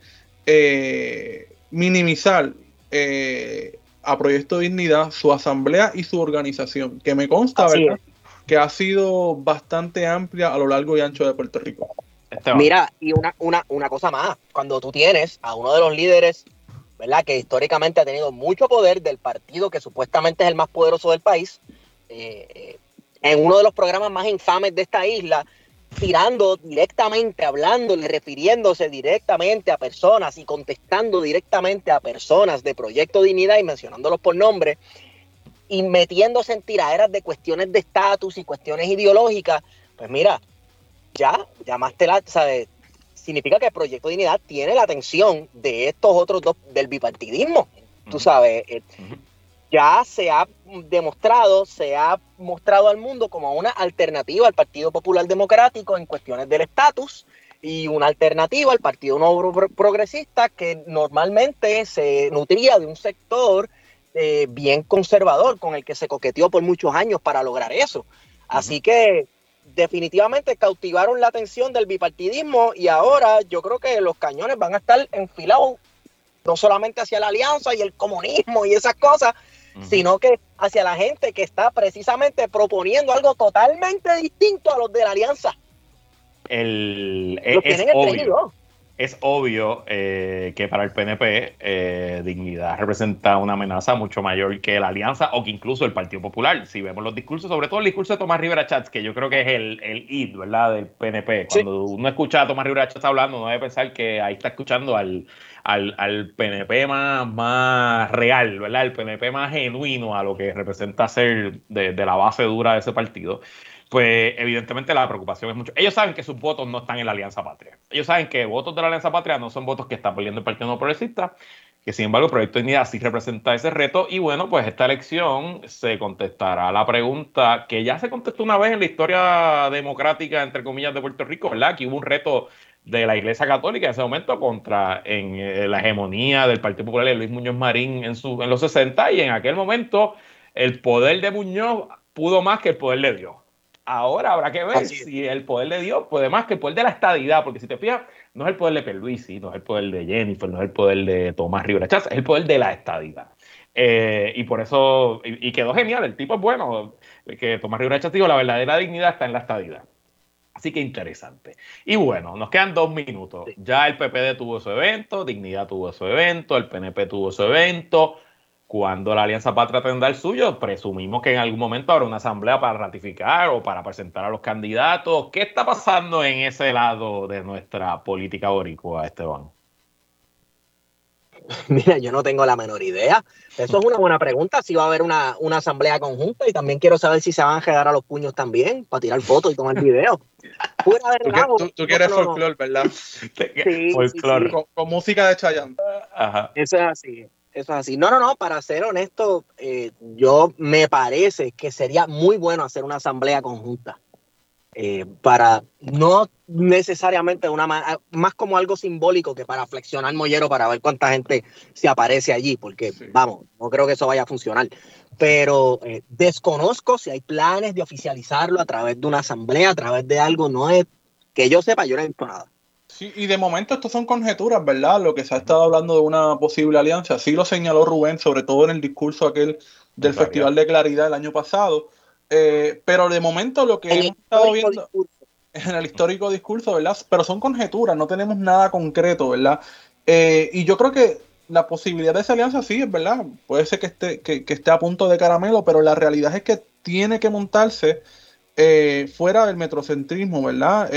minimizar a Proyecto Dignidad, su asamblea y su organización, que me consta, ¿verdad? Que ha sido bastante amplia a lo largo y ancho de Puerto Rico. Mira, y una, una, una cosa más, cuando tú tienes a uno de los líderes, ¿verdad? Que históricamente ha tenido mucho poder del partido que supuestamente es el más poderoso del país, eh, en uno de los programas más infames de esta isla, tirando directamente, hablándole, refiriéndose directamente a personas y contestando directamente a personas de Proyecto Dignidad y mencionándolos por nombre y metiéndose en tiraderas de cuestiones de estatus y cuestiones ideológicas, pues mira, ya llamaste la, ¿sabes? Significa que Proyecto Dignidad tiene la atención de estos otros dos del bipartidismo. Tú sabes, eh, ya se ha demostrado, se ha mostrado al mundo como una alternativa al Partido Popular Democrático en cuestiones del estatus y una alternativa al Partido Nuevo Progresista que normalmente se nutría de un sector eh, bien conservador con el que se coqueteó por muchos años para lograr eso. Así que definitivamente cautivaron la atención del bipartidismo y ahora yo creo que los cañones van a estar enfilados no solamente hacia la alianza y el comunismo y esas cosas, sino que hacia la gente que está precisamente proponiendo algo totalmente distinto a los de la alianza. El, es, obvio, es, obvio, eh, que para el PNP eh, dignidad representa una amenaza mucho mayor que la alianza o que incluso el Partido Popular. Si vemos los discursos, sobre todo el discurso de Tomás Rivera Chats, que yo creo que es el, el id, ¿verdad?, del PNP. Cuando uno escucha a Tomás Rivera Chats hablando, uno debe pensar que ahí está escuchando al al, al, PNP más, más real, ¿verdad? El PNP más genuino a lo que representa ser de, la base dura de ese partido pues evidentemente la preocupación es mucho. Ellos saben que sus votos no están en la Alianza Patria. Ellos saben que votos de la Alianza Patria no son votos que está perdiendo el Partido No Progresista, que sin embargo el Proyecto de Unidad sí representa ese reto. Y bueno, pues esta elección se contestará la pregunta que ya se contestó una vez en la historia democrática, entre comillas, de Puerto Rico, ¿verdad? Que hubo un reto de la Iglesia Católica en ese momento contra en, eh, la hegemonía del Partido Popular de Luis Muñoz Marín en, su, en los 60 y en aquel momento el poder de Muñoz pudo más que el poder de Dios. Ahora habrá que ver si el poder de Dios puede más que el poder de la estadidad, porque si te fijas, no es el poder de Perluisi, no es el poder de Jennifer, no es el poder de Tomás Rivera Chávez, es el poder de la estadidad. Eh, y por eso, y, quedó genial, el tipo es bueno, que Tomás Rivera Chávez dijo, la verdadera dignidad está en la estadidad. Así que interesante. Y bueno, nos quedan dos minutos. Ya el PPD tuvo su evento, Dignidad tuvo su evento, el PNP tuvo su evento. Cuando la Alianza Patria tendrá el suyo, presumimos que en algún momento habrá una asamblea para ratificar o para presentar a los candidatos. ¿Qué está pasando en ese lado de nuestra política boricua, Esteban? (laughs) Mira, yo no tengo la menor idea. Eso es una buena pregunta, si va a haber una, asamblea conjunta y también quiero saber si se van a quedar a los puños también para tirar fotos y tomar video. (laughs) tú, quieres folclore, ¿verdad? (laughs) Sí, folclore. Con, música de Chayanne. Ajá. Eso es así. Eso es así. No, no, no, para ser honesto, eh, yo me parece que sería muy bueno hacer una asamblea conjunta. Eh, para no necesariamente una más como algo simbólico que para flexionar mollero para ver cuánta gente se aparece allí, porque vamos, no creo que eso vaya a funcionar. Pero eh, desconozco si hay planes de oficializarlo a través de una asamblea, a través de algo, no es que yo sepa, yo no he visto nada. Sí, y de momento esto son conjeturas, ¿verdad? Lo que se ha estado hablando de una posible alianza, sí lo señaló Rubén, sobre todo en el discurso aquel del Festival de Claridad el año pasado, eh, pero de momento lo que hemos estado viendo (laughs) en el histórico discurso, ¿verdad? Pero son conjeturas, no tenemos nada concreto, ¿verdad? Eh, y yo creo que la posibilidad de esa alianza sí, es verdad. Puede ser que esté, que, esté a punto de caramelo, pero la realidad es que tiene que montarse eh, fuera del metrocentrismo, ¿verdad?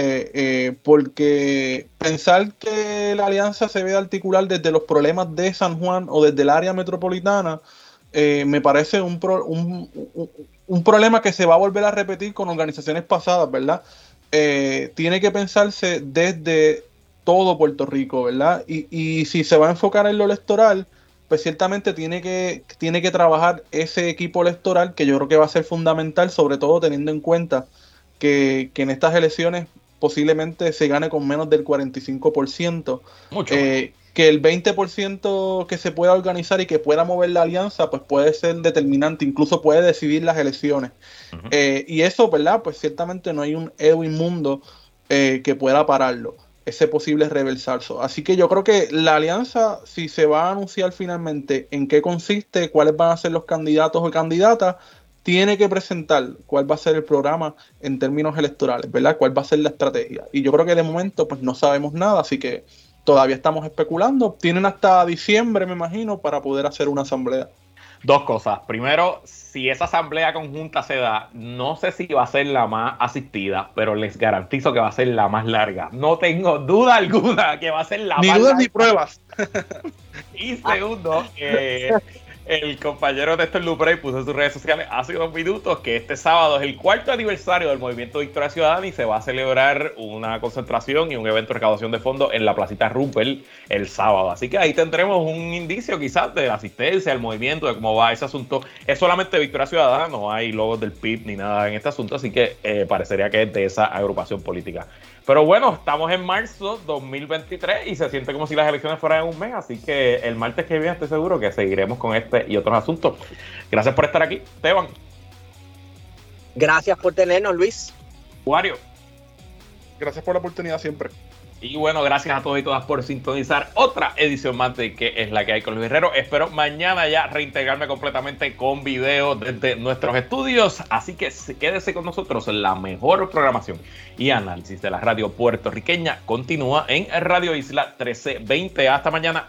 porque pensar que la alianza se ve articular desde los problemas de San Juan o desde el área metropolitana, me parece un, un, un problema que se va a volver a repetir con organizaciones pasadas, ¿verdad? Eh, tiene que pensarse desde todo Puerto Rico, ¿verdad? Y, si se va a enfocar en lo electoral, pues ciertamente tiene que, tiene que trabajar ese equipo electoral que yo creo que va a ser fundamental, sobre todo teniendo en cuenta que, en estas elecciones posiblemente se gane con menos del 45%. Mucho. Eh, que el 20% que se pueda organizar y que pueda mover la alianza, pues puede ser determinante, incluso puede decidir las elecciones. Eh, y eso, ¿verdad? Pues ciertamente no hay un Edwin Mundo eh, que pueda pararlo, ese posible reversalso. Así que yo creo que la alianza, si se va a anunciar finalmente en qué consiste, cuáles van a ser los candidatos o candidatas, tiene que presentar cuál va a ser el programa en términos electorales, ¿verdad? Cuál va a ser la estrategia. Y yo creo que de momento, pues no sabemos nada, así que Todavía estamos especulando. Tienen hasta diciembre, me imagino, para poder hacer una asamblea. Dos cosas. Primero, si esa asamblea conjunta se da, no sé si va a ser la más asistida, pero les garantizo que va a ser la más larga. No tengo duda alguna que va a ser la más larga. Ni dudas ni pruebas. (laughs) y segundo, eh, el compañero de Néstor Luprey puso en sus redes sociales hace unos minutos que este sábado es el cuarto aniversario del movimiento Victoria Ciudadana y se va a celebrar una concentración y un evento de recaudación de fondos en la placita Rumpel el sábado. Así que ahí tendremos un indicio quizás de la asistencia, del movimiento, de cómo va ese asunto. Es solamente Victoria Ciudadana, no hay logos del PIB ni nada en este asunto, así que eh, parecería que es de esa agrupación política. Pero bueno, estamos en marzo 2023 y se siente como si las elecciones fueran en un mes, así que el martes que viene estoy seguro que seguiremos con este y otros asuntos. Gracias por estar aquí, Esteban. Gracias por tenernos, Luis. Wario. Gracias por la oportunidad siempre. Y bueno, gracias a todos y todas por sintonizar otra edición más de que es la que hay con Luis Guerrero. Espero mañana ya reintegrarme completamente con video desde nuestros estudios. Así que quédese con nosotros. La mejor programación y análisis de la radio puertorriqueña continúa en Radio Isla 1320. Hasta mañana.